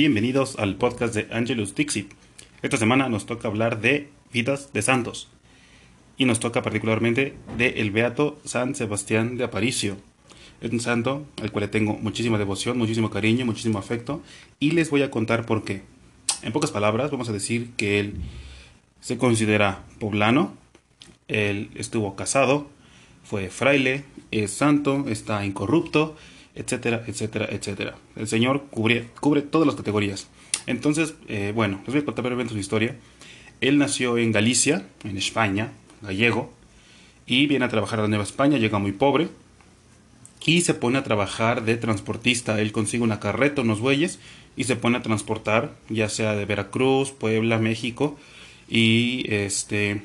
Bienvenidos al podcast de Angelus Dixit. Esta semana nos toca hablar de vidas de santos. Y nos toca particularmente de el Beato San Sebastián de Aparicio. Es un santo al cual tengo muchísima devoción, muchísimo cariño, muchísimo afecto. Y les voy a contar por qué. En pocas palabras, vamos a decir que él se considera poblano. Él estuvo casado, fue fraile, es santo, está incorrupto etcétera, etcétera, etcétera. El Señor cubre, cubre todas las categorías. Entonces, eh, bueno, les voy a contar brevemente su historia. Él nació en Galicia, en España, gallego, y viene a trabajar a la Nueva España, llega muy pobre, y se pone a trabajar de transportista. Él consigue una carreta, unos bueyes, y se pone a transportar, ya sea de Veracruz, Puebla, México, y este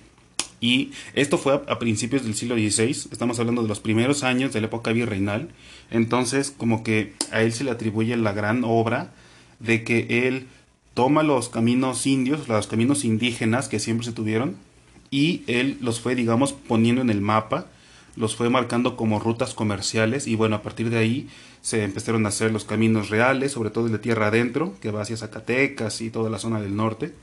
y esto fue a, principios del siglo XVI, estamos hablando de los primeros años de la época virreinal, entonces como que a él se le atribuye la gran obra de que él toma los caminos indios, los caminos indígenas que siempre se tuvieron, y él los fue, digamos, poniendo en el mapa, los fue marcando como rutas comerciales, y bueno, a partir de ahí se empezaron a hacer los caminos reales, sobre todo de tierra adentro, que va hacia Zacatecas y toda la zona del norte.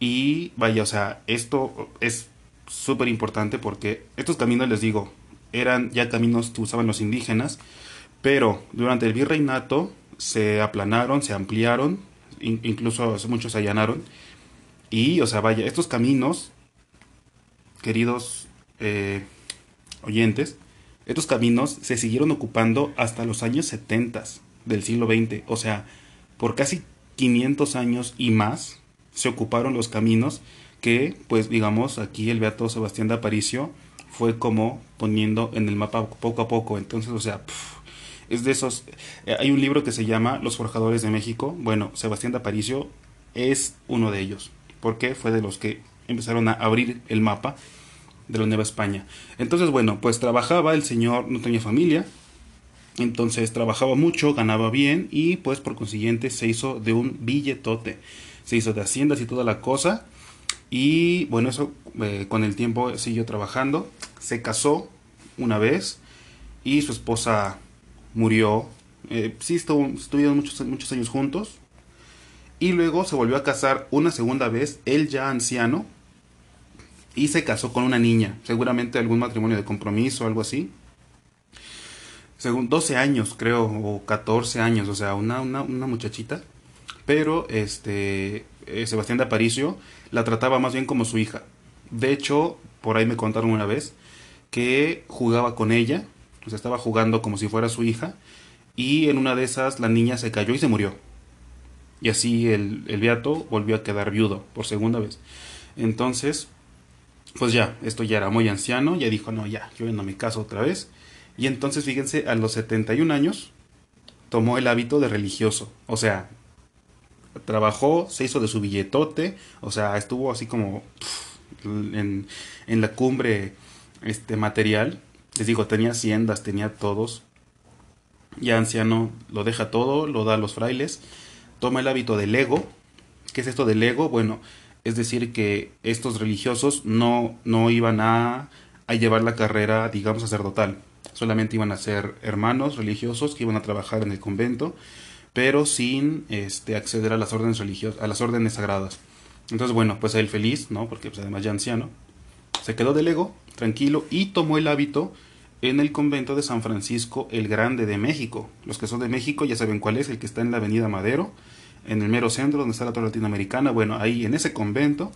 Y vaya, o sea, esto es súper importante porque estos caminos, les digo, eran ya caminos que usaban los indígenas, pero durante el virreinato se aplanaron, se ampliaron, incluso muchos se allanaron. Y, o sea, vaya, estos caminos, queridos eh, oyentes, estos caminos se siguieron ocupando hasta los años 70 del siglo XX. O sea, por casi 500 años y más se ocuparon los caminos que pues digamos aquí el Beato Sebastián de Aparicio fue como poniendo en el mapa poco a poco. Entonces o sea es de esos eh, hay un libro que se llama Los Forjadores de México. Bueno Sebastián de Aparicio es uno de ellos porque fue de los que empezaron a abrir el mapa de la Nueva España. Entonces bueno pues trabajaba el señor no tenía familia entonces trabajaba mucho ganaba bien y pues por consiguiente se hizo de un billetote. Se hizo de haciendas y toda la cosa y bueno, eso eh, con el tiempo siguió trabajando. Se casó una vez y su esposa murió. Eh, sí, estuvo, estuvieron muchos, muchos años juntos. Y luego se volvió a casar una segunda vez, él ya anciano. Y se casó con una niña, seguramente algún matrimonio de compromiso algo así. Según 12 años, creo, o 14 años, o sea, una, una, una muchachita. Pero este eh, Sebastián de Aparicio la trataba más bien como su hija. De hecho, por ahí me contaron una vez que jugaba con ella, o sea, estaba jugando como si fuera su hija, y en una de esas la niña se cayó y se murió. Y así el, el beato volvió a quedar viudo por segunda vez. Entonces, pues ya, esto ya era muy anciano, ya dijo, no, ya, yo no me caso otra vez. Y entonces, fíjense, a los 71 años tomó el hábito de religioso. O sea, trabajó, se hizo de su billetote, o sea, estuvo así como en, en, la cumbre este material. Les digo, tenía haciendas, tenía todos. Ya anciano lo deja todo, lo da a los frailes, toma el hábito del ego. ¿Qué es esto del ego? Bueno, es decir que estos religiosos no, no iban a, a llevar la carrera, digamos, sacerdotal. Solamente iban a ser hermanos religiosos que iban a trabajar en el convento pero sin este, acceder a las órdenes religiosas, a las órdenes sagradas. Entonces, bueno, pues él feliz, ¿no? Porque pues, además ya anciano, se quedó del ego, tranquilo, y tomó el hábito en el convento de San Francisco el Grande de México. Los que son de México ya saben cuál es, el que está en la Avenida Madero, en el mero centro donde está la Torre Latinoamericana. Bueno, ahí en ese convento,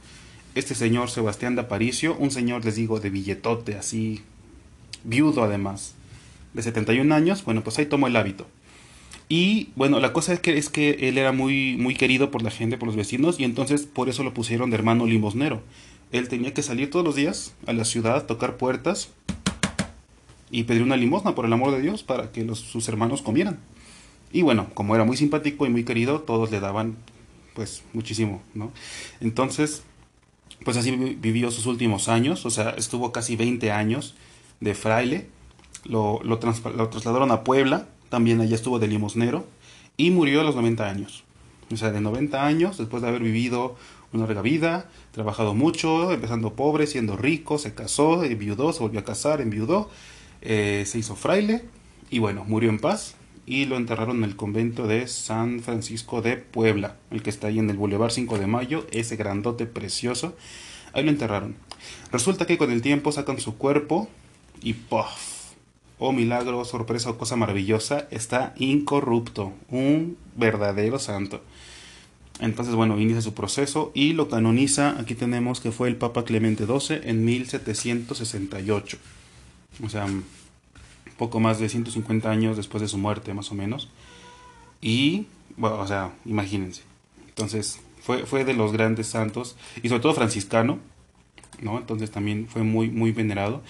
este señor Sebastián de Aparicio, un señor, les digo, de billetote, así, viudo además, de 71 años, bueno, pues ahí tomó el hábito. Y bueno, la cosa es que, es que él era muy, muy querido por la gente, por los vecinos, y entonces por eso lo pusieron de hermano limosnero. Él tenía que salir todos los días a la ciudad, tocar puertas y pedir una limosna, por el amor de Dios, para que los, sus hermanos comieran. Y bueno, como era muy simpático y muy querido, todos le daban pues muchísimo, ¿no? Entonces, pues así vivió sus últimos años, o sea, estuvo casi 20 años de fraile, lo, lo, lo trasladaron a Puebla, también allá estuvo de limosnero y murió a los 90 años. O sea, de 90 años, después de haber vivido una larga vida, trabajado mucho, empezando pobre, siendo rico, se casó, enviudó, se volvió a casar, enviudó, eh, se hizo fraile y bueno, murió en paz y lo enterraron en el convento de San Francisco de Puebla, el que está ahí en el Boulevard 5 de Mayo, ese grandote precioso. Ahí lo enterraron. Resulta que con el tiempo sacan su cuerpo y ¡puff! Oh milagro, sorpresa o cosa maravillosa, está incorrupto, un verdadero santo. Entonces, bueno, inicia su proceso y lo canoniza, aquí tenemos que fue el Papa Clemente XII en 1768. O sea, poco más de 150 años después de su muerte, más o menos. Y, bueno, o sea, imagínense. Entonces, fue, fue de los grandes santos, y sobre todo franciscano, ¿no? Entonces también fue muy, muy venerado.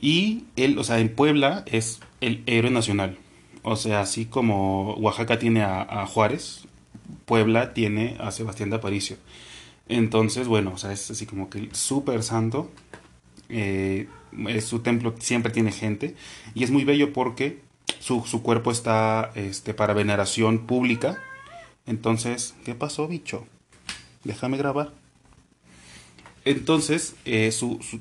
Y él, o sea, en Puebla es el héroe nacional. O sea, así como Oaxaca tiene a, Juárez, Puebla tiene a Sebastián de Aparicio. Entonces, bueno, o sea, es así como que súper santo. Eh, su templo siempre tiene gente. Y es muy bello porque su, su cuerpo está este, para veneración pública. Entonces, ¿qué pasó, bicho? Déjame grabar. Entonces, eh,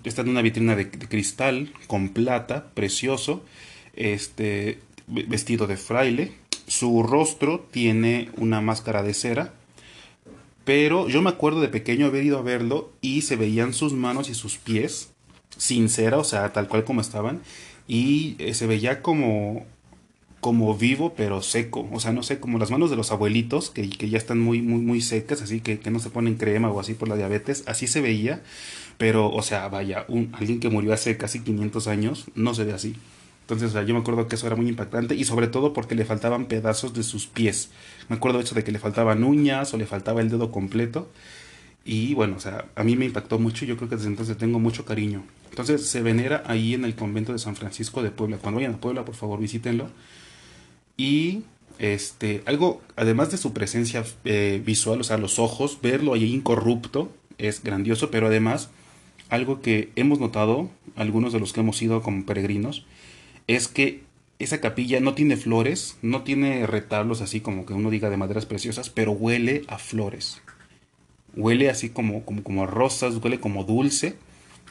está en una vitrina de, cristal con plata, precioso, este, vestido de fraile. Su rostro tiene una máscara de cera. Pero yo me acuerdo de pequeño haber ido a verlo y se veían sus manos y sus pies sin cera, o sea, tal cual como estaban. Y eh, se veía como como vivo pero seco, o sea, no sé, como las manos de los abuelitos que, que ya están muy, muy, muy secas, así que, que, no se ponen crema o así por la diabetes, así se veía, pero, o sea, vaya, un, alguien que murió hace casi 500 años no se ve así. Entonces, o sea, yo me acuerdo que eso era muy impactante y sobre todo porque le faltaban pedazos de sus pies. Me acuerdo de hecho de que le faltaban uñas o le faltaba el dedo completo. Y bueno, o sea, a mí me impactó mucho y yo creo que desde entonces tengo mucho cariño. Entonces se venera ahí en el convento de San Francisco de Puebla. Cuando vayan a Puebla, por favor, visítenlo. Y este, algo, además de su presencia eh, visual, o sea, los ojos, verlo ahí incorrupto es grandioso, pero además, algo que hemos notado, algunos de los que hemos ido como peregrinos, es que esa capilla no tiene flores, no tiene retablos así como que uno diga de maderas preciosas, pero huele a flores. Huele así como, como, como a rosas, huele como dulce.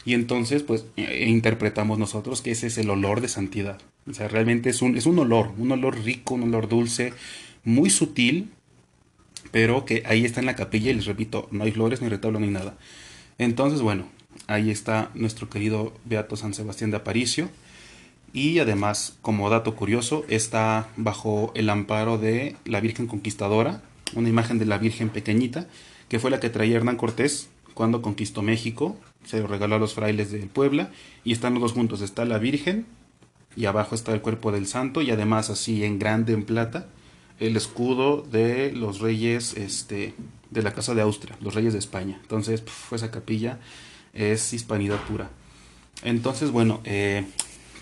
Y entonces, pues, eh, interpretamos nosotros que ese es el olor de santidad. O sea, realmente es un, es un olor, un olor rico, un olor dulce, muy sutil, pero que ahí está en la capilla y les repito, no hay flores, ni retablo, ni nada. Entonces, bueno, ahí está nuestro querido Beato San Sebastián de Aparicio. Y además, como dato curioso, está bajo el amparo de la Virgen Conquistadora, una imagen de la Virgen pequeñita, que fue la que traía Hernán Cortés cuando conquistó México, se lo regaló a los frailes de Puebla, y están los dos juntos, está la Virgen y abajo está el cuerpo del santo y además así en grande en plata el escudo de los reyes este de la casa de Austria, los reyes de España. Entonces, esa capilla es hispanidad pura. Entonces, bueno, eh,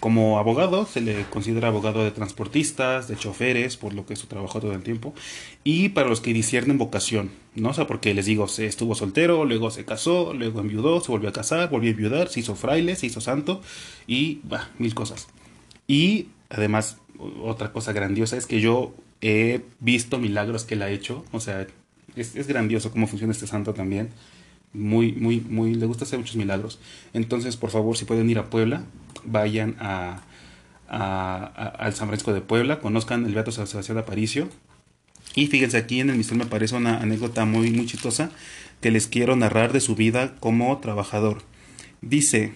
como abogado, se le considera abogado de transportistas, de choferes, por lo que su trabajo todo el tiempo, y para los que disciernen vocación, ¿no? O sea, porque les digo, se estuvo soltero, luego se casó, luego enviudó, se volvió a casar, volvió a enviudar, se hizo fraile, se hizo santo, y, bah, mil cosas. Y además, otra cosa grandiosa es que yo he visto milagros que él ha hecho. O sea, es, grandioso cómo funciona este santo también. Muy, muy, muy, le gusta hacer muchos milagros. Entonces, por favor, si pueden ir a Puebla, vayan a, al San Francisco de Puebla, conozcan el Beato San Sebastián Aparicio. Y fíjense, aquí en el misterio me aparece una anécdota muy, muy chistosa que les quiero narrar de su vida como trabajador. Dice,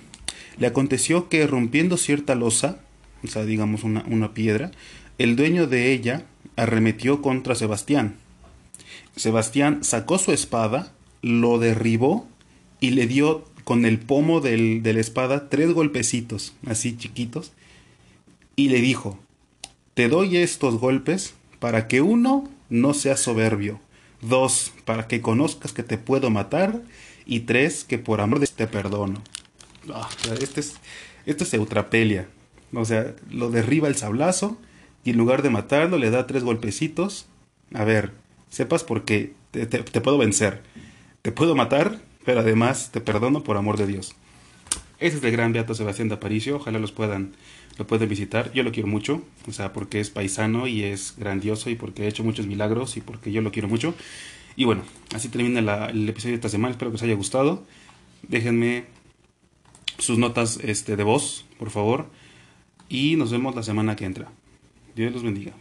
le aconteció que rompiendo cierta losa, o sea, digamos una, una piedra, el dueño de ella arremetió contra Sebastián. Sebastián sacó su espada, lo derribó y le dio con el pomo del, de la espada tres golpecitos, así chiquitos, y le dijo, te doy estos golpes para que uno no sea soberbio, dos, para que conozcas que te puedo matar, y tres, que por amor de te perdono. Ah, este es, esto es eutrapelia. O sea, lo derriba el sablazo y en lugar de matarlo le da tres golpecitos. A ver, sepas por qué te, te, puedo vencer. Te puedo matar, pero además te perdono por amor de Dios. Ese es el gran Beato Sebastián de Aparicio. Ojalá los puedan, lo puedan visitar. Yo lo quiero mucho, o sea, porque es paisano y es grandioso y porque ha hecho muchos milagros y porque yo lo quiero mucho. Y bueno, así termina el episodio de esta semana. Espero que os haya gustado. Déjenme sus notas este, de voz, por favor y nos vemos la semana que entra. Dios los bendiga.